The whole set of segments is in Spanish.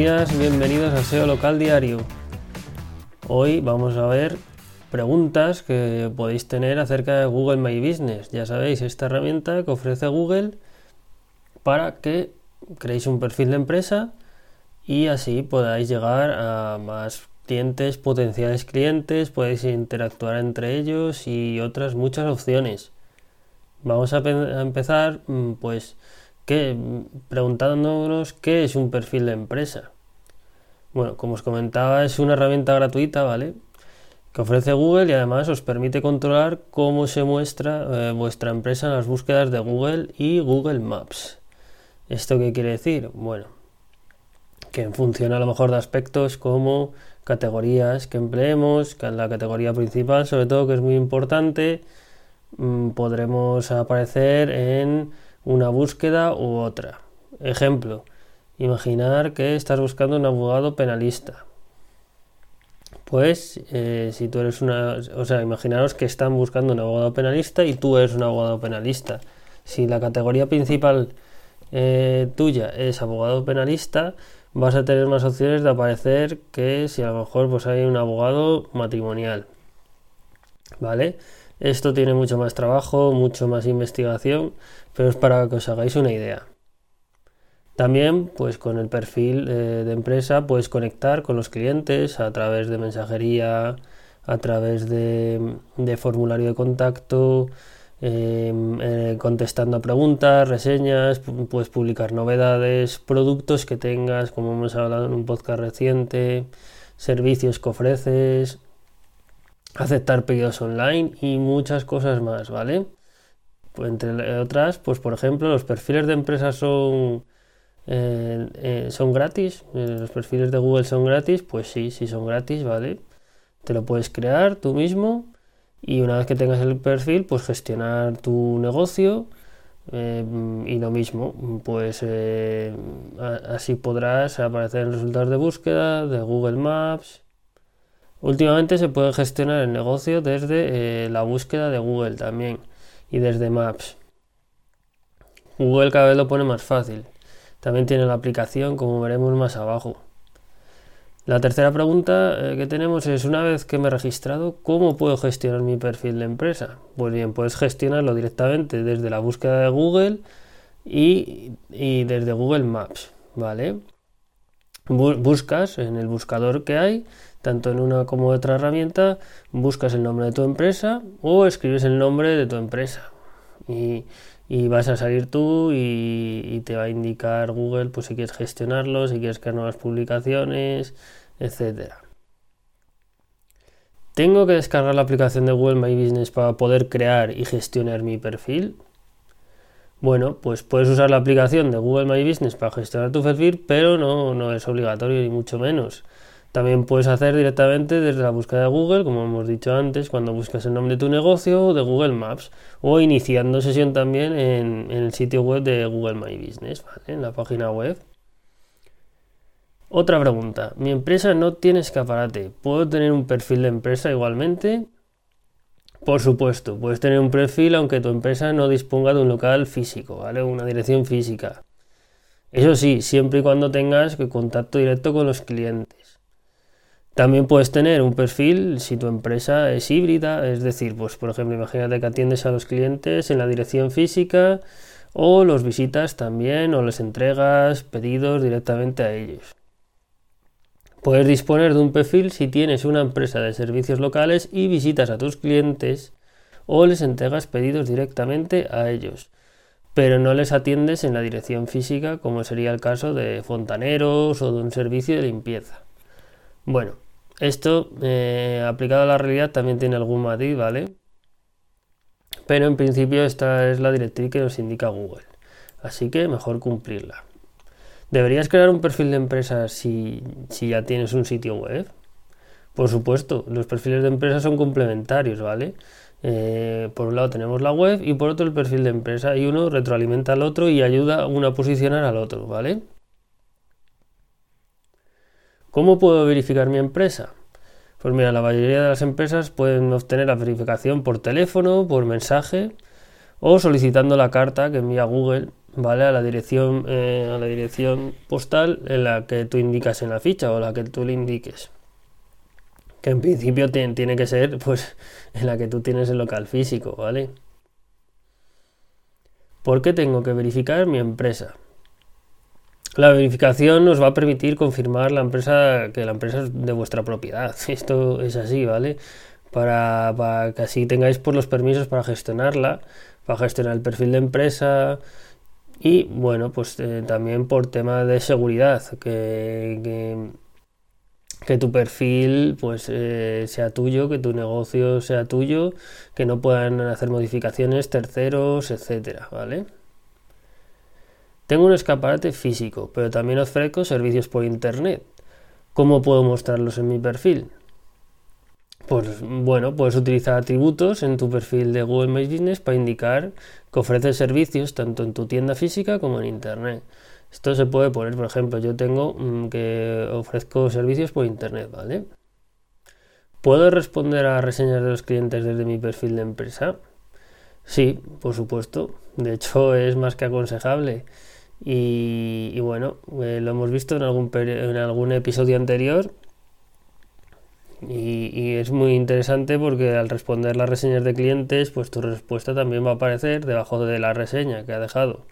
días, bienvenidos a SEO Local Diario. Hoy vamos a ver preguntas que podéis tener acerca de Google My Business. Ya sabéis, esta herramienta que ofrece Google para que creéis un perfil de empresa y así podáis llegar a más clientes, potenciales clientes, podéis interactuar entre ellos y otras muchas opciones. Vamos a, empezar mm, pues preguntándonos qué es un perfil de empresa. Bueno, como os comentaba, es una herramienta gratuita, ¿vale? Que ofrece Google y además os permite controlar cómo se muestra eh, vuestra empresa en las búsquedas de Google y Google Maps. ¿Esto qué quiere decir? Bueno, que funciona a lo mejor de aspectos como categorías que empleemos, que en la categoría principal, sobre todo, que es muy importante, mm, podremos aparecer en una búsqueda u otra. Ejemplo, imaginar que estás buscando un abogado penalista. Pues eh, si tú eres una... O sea, imaginaros que están buscando un abogado penalista y tú eres un abogado penalista. Si la categoría principal eh, tuya es abogado penalista, vas a tener más opciones de aparecer que si a lo mejor pues hay un abogado matrimonial. ¿Vale? Esto tiene mucho más trabajo, mucho más investigación, pero es para que os hagáis una idea. También, pues con el perfil eh, de empresa puedes conectar con los clientes a través de mensajería, a través de, formulario de contacto, em, eh, contestando a preguntas, reseñas, puedes publicar novedades, productos que tengas, como hemos hablado en un podcast reciente, servicios que ofreces, aceptar pedidos online y muchas cosas más, ¿vale? Pues, entre otras, pues por ejemplo, los perfiles de empresas son, eh, eh, son gratis, eh, los perfiles de Google son gratis, pues sí, sí son gratis, ¿vale? Te lo puedes crear tú mismo y una vez que tengas el perfil, pues gestionar tu negocio y lo mismo, pues así podrás aparecer en resultados de búsqueda de Google Maps Últimamente se puede gestionar el negocio desde la búsqueda de Google también y desde Maps. Google cada vez lo pone más fácil. También tiene la aplicación como veremos más abajo. La tercera pregunta eh, que tenemos es, una vez que me he registrado, ¿cómo puedo gestionar mi perfil de empresa? Pues bien, puedes gestionarlo directamente desde la búsqueda de Google y, desde Google Maps, ¿vale? Buscas en el buscador que hay tanto en una como en otra herramienta, buscas el nombre de tu empresa o escribes el nombre de tu empresa. Y, vas a salir tú y, te va a indicar Google pues si quieres gestionarlo, si quieres crear nuevas publicaciones, etcétera. ¿Tengo que descargar la aplicación de Google My Business para poder crear y gestionar mi perfil? Bueno, pues puedes usar la aplicación de Google My Business para gestionar tu perfil, pero no, no es obligatorio ni mucho menos. También puedes hacer directamente desde la búsqueda de Google, como hemos dicho antes, cuando buscas el nombre de tu negocio o de Google Maps, o iniciando sesión también en, el sitio web de Google My Business, en la página web. Otra pregunta, mi empresa no tiene escaparate, ¿puedo tener un perfil de empresa igualmente? Por supuesto, puedes tener un perfil aunque tu empresa no disponga de un local físico, ¿vale? Una dirección física. Eso sí, siempre y cuando tengas contacto directo con los clientes. También puedes tener un perfil si tu empresa es híbrida, es decir, pues por ejemplo, imagínate que atiendes a los clientes en la dirección física o los visitas también o les entregas pedidos directamente a ellos. Puedes disponer de un perfil si tienes una empresa de servicios locales y visitas a tus clientes o les entregas pedidos directamente a ellos, pero no les atiendes en la dirección física como sería el caso de fontaneros o de un servicio de limpieza. Bueno, esto, eh, aplicado a la realidad, también tiene algún matiz, ¿vale? Pero en principio esta es la directriz que nos indica Google. Así que mejor cumplirla. ¿Deberías crear un perfil de empresa si, ya tienes un sitio web? Por supuesto, los perfiles de empresa son complementarios, ¿vale? Eh, por un lado tenemos la web y por otro el perfil de empresa y uno retroalimenta al otro y ayuda a uno a posicionar al otro, ¿vale? ¿Cómo puedo verificar mi empresa? Pues mira, la mayoría de las empresas pueden obtener la verificación por teléfono, por mensaje o solicitando la carta que envía Google ¿vale? A la dirección, eh, a la dirección postal en la que tú indicas en la ficha o la que tú le indiques. Que en principio tiene que ser pues en la que tú tienes el local físico, ¿vale? ¿Por qué tengo que verificar mi empresa? La verificación nos va a permitir confirmar la empresa que la empresa es de vuestra propiedad. Esto es así, ¿vale? Para, que así tengáis por los permisos para gestionarla, para gestionar el perfil de empresa, y bueno, pues eh, también por tema de seguridad, que, que, tu perfil pues eh, sea tuyo, que tu negocio sea tuyo, que no puedan hacer modificaciones terceros, etcétera, ¿vale? Tengo un escaparate físico, pero también ofrezco servicios por internet. ¿Cómo puedo mostrarlos en mi perfil? Pues bueno, puedes utilizar atributos en tu perfil de Google My Business para indicar que ofreces servicios tanto en tu tienda física como en Internet. Esto se puede poner, por ejemplo, yo tengo mm, que ofrezco servicios por Internet, ¿vale? ¿Puedo responder a reseñas de los clientes desde mi perfil de empresa? Sí, por supuesto. De hecho, es más que aconsejable. Y, bueno, eh, lo hemos visto en algún, episodio anterior y, es muy interesante porque al responder las reseñas de clientes, pues tu respuesta también va a aparecer debajo de la reseña que ha dejado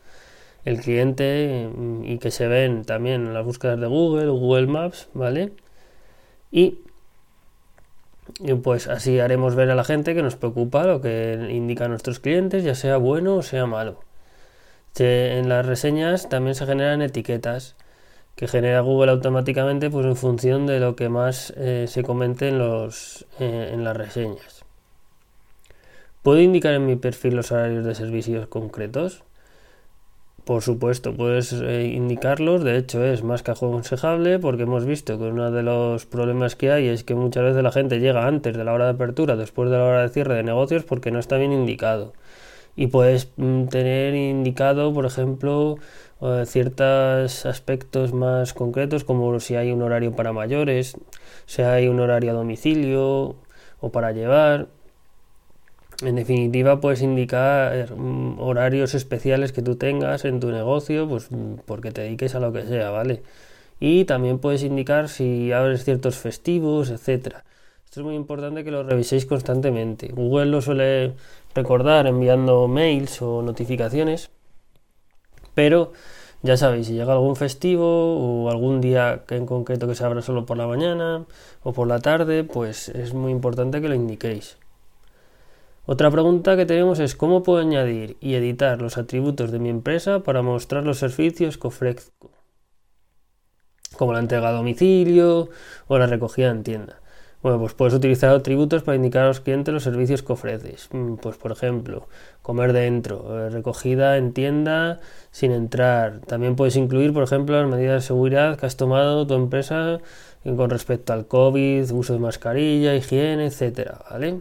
el cliente mm, y que se ven también en las búsquedas de Google, Google Maps, ¿vale? Y, pues así haremos ver a la gente que nos preocupa lo que indican nuestros clientes, ya sea bueno o sea malo. En las reseñas también se generan etiquetas que genera Google automáticamente pues en función de lo que más eh, se comente en, los, eh, en las reseñas. ¿Puedo indicar en mi perfil los horarios de servicios concretos? Por supuesto, puedes eh, indicarlos, de hecho es más que aconsejable porque hemos visto que uno de los problemas que hay es que muchas veces la gente llega antes de la hora de apertura, después de la hora de cierre de negocios porque no está bien indicado. Y puedes mm, tener indicado, por ejemplo, ciertos aspectos más concretos como si hay un horario para mayores, si hay un horario a domicilio o para llevar. En definitiva, puedes indicar mm, horarios especiales que tú tengas en tu negocio, pues mm, porque te dediques a lo que sea, ¿vale? Y también puedes indicar si abres ciertos festivos, etcétera. Esto es muy importante que lo reviséis constantemente. Google lo suele recordar enviando mails o notificaciones pero ya sabéis, si llega algún festivo o algún día en concreto que se abra solo por la mañana o por la tarde, pues es muy importante que lo indiquéis. Otra pregunta que tenemos es cómo puedo añadir y editar los atributos de mi empresa para mostrar los servicios que ofrezco, como la entrega a domicilio o la recogida en tienda. Bueno, pues puedes utilizar atributos para indicar a los clientes los servicios que ofreces. Mm, pues por ejemplo, comer dentro, eh, recogida en tienda sin entrar. También puedes incluir, por ejemplo, las medidas de seguridad que has tomado tu empresa con respecto al COVID, uso de mascarilla, higiene, etcétera, ¿vale?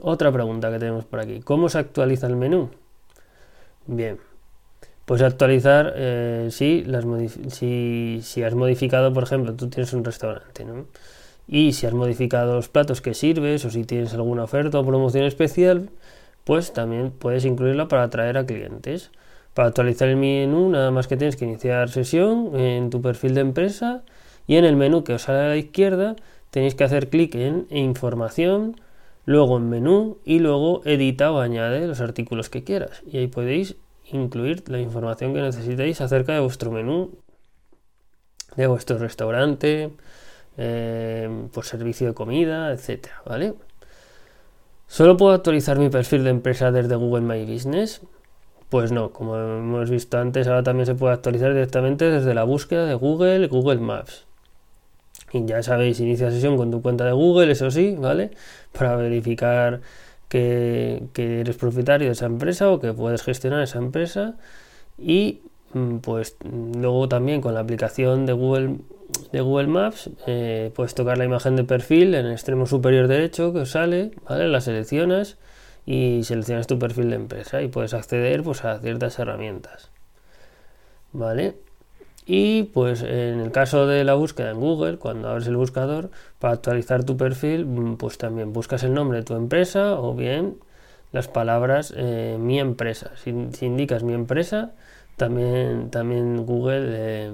Otra pregunta que tenemos por aquí. ¿Cómo se actualiza el menú? Bien, Puedes actualizar eh, si, si, has modificado, por ejemplo, tú tienes un restaurante, ¿no? Y si has modificado los platos que sirves o si tienes alguna oferta o promoción especial, pues también puedes incluirla para atraer a clientes. Para actualizar el menú, nada más que tienes que iniciar sesión en tu perfil de empresa y en el menú que os sale a la izquierda tenéis que hacer clic en información, luego en menú y luego edita o añade los artículos que quieras. Y ahí podéis incluir la información que necesitéis acerca de vuestro menú, de vuestro restaurante, eh, por servicio de comida, etcétera, ¿vale? ¿Solo puedo actualizar mi perfil de empresa desde Google My Business? Pues no, como hemos visto antes, ahora también se puede actualizar directamente desde la búsqueda de Google, Google Maps. Y ya sabéis, inicia sesión con tu cuenta de Google, eso sí, ¿vale? Para verificar que, eres propietario de esa empresa o que puedes gestionar esa empresa y mm, pues luego también con la aplicación de Google de Google Maps eh, puedes tocar la imagen de perfil en el extremo superior derecho que os sale, ¿vale? La seleccionas y seleccionas tu perfil de empresa y puedes acceder pues a ciertas herramientas. ¿Vale? Y pues en el caso de la búsqueda en Google, cuando abres el buscador, para actualizar tu perfil, mm, pues también buscas el nombre de tu empresa o bien las palabras eh, mi empresa. Si, indicas mi empresa, también, también Google, eh,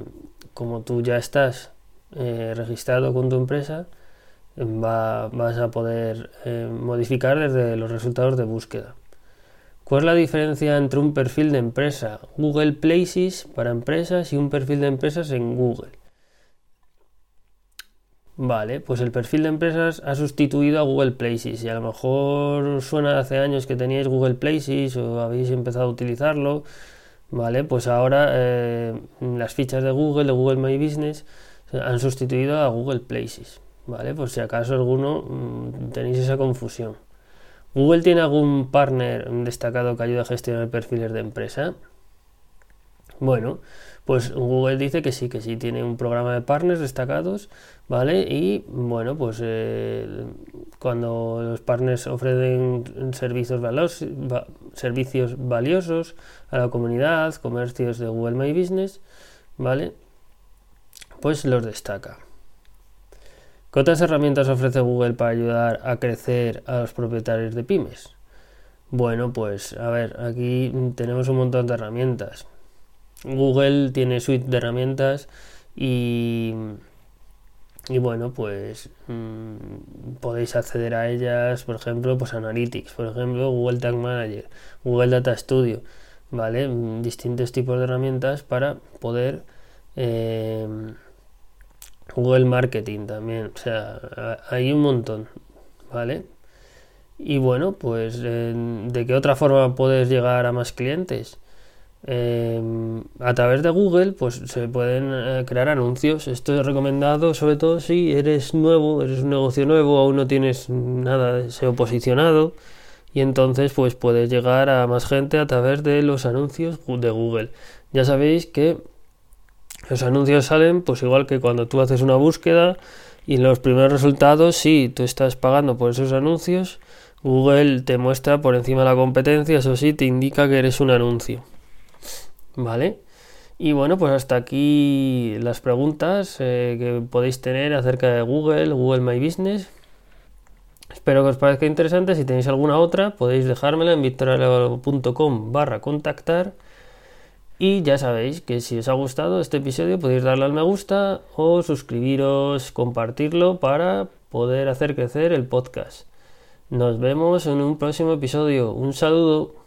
como tú ya estás registrado con tu empresa, va, vas a poder modificar desde los resultados de búsqueda. ¿Cuál es la diferencia entre un perfil de empresa Google Places para empresas y un perfil de empresas en Google? Vale, pues el perfil de empresas ha sustituido a Google Places y a lo mejor suena hace años que teníais Google Places o habéis empezado a utilizarlo, vale, pues ahora eh, las fichas de Google, de Google My Business, han sustituido a Google Places, vale, pues si acaso alguno mm, tenéis esa confusión. ¿Google tiene algún partner destacado que ayude a gestionar perfiles de empresa? Bueno, pues Google dice que sí, que sí, tiene un programa de partners destacados, ¿vale? Y bueno, pues eh, cuando los partners ofrecen servicios, servicios valiosos a la comunidad, comercios de Google My Business, ¿vale? Pues los destaca. ¿Qué otras herramientas ofrece Google para ayudar a crecer a los propietarios de pymes? Bueno, pues a ver, aquí tenemos un montón de herramientas. Google tiene suite de herramientas y, y bueno, pues mm, podéis acceder a ellas, por ejemplo, pues Analytics, por ejemplo, Google Tag Manager, Google Data Studio, ¿vale? Mm, distintos tipos de herramientas para poder eh, Google Marketing también, o sea, hay un montón, ¿vale? Y bueno, pues ¿de qué otra forma puedes llegar a más clientes? Em, a través de Google, pues se pueden eh, crear anuncios. Esto es recomendado, sobre todo si eres nuevo, eres un negocio nuevo, aún no tienes nada de SEO posicionado. Y entonces, pues puedes llegar a más gente a través de los anuncios de Google. Ya sabéis que los anuncios salen pues igual que cuando tú haces una búsqueda y los primeros resultados, si tú estás pagando por esos anuncios, Google te muestra por encima de la competencia, eso sí, te indica que eres un anuncio. ¿Vale? Y bueno, pues hasta aquí las preguntas eh, que podéis tener acerca de Google, Google My Business. Espero que os parezca interesante. Si tenéis alguna otra, podéis dejármela en victorialevalo.com barra contactar. Y ya sabéis que si os ha gustado este episodio podéis darle al me gusta o suscribiros, compartirlo para poder hacer crecer el podcast. Nos vemos en un próximo episodio. Un saludo.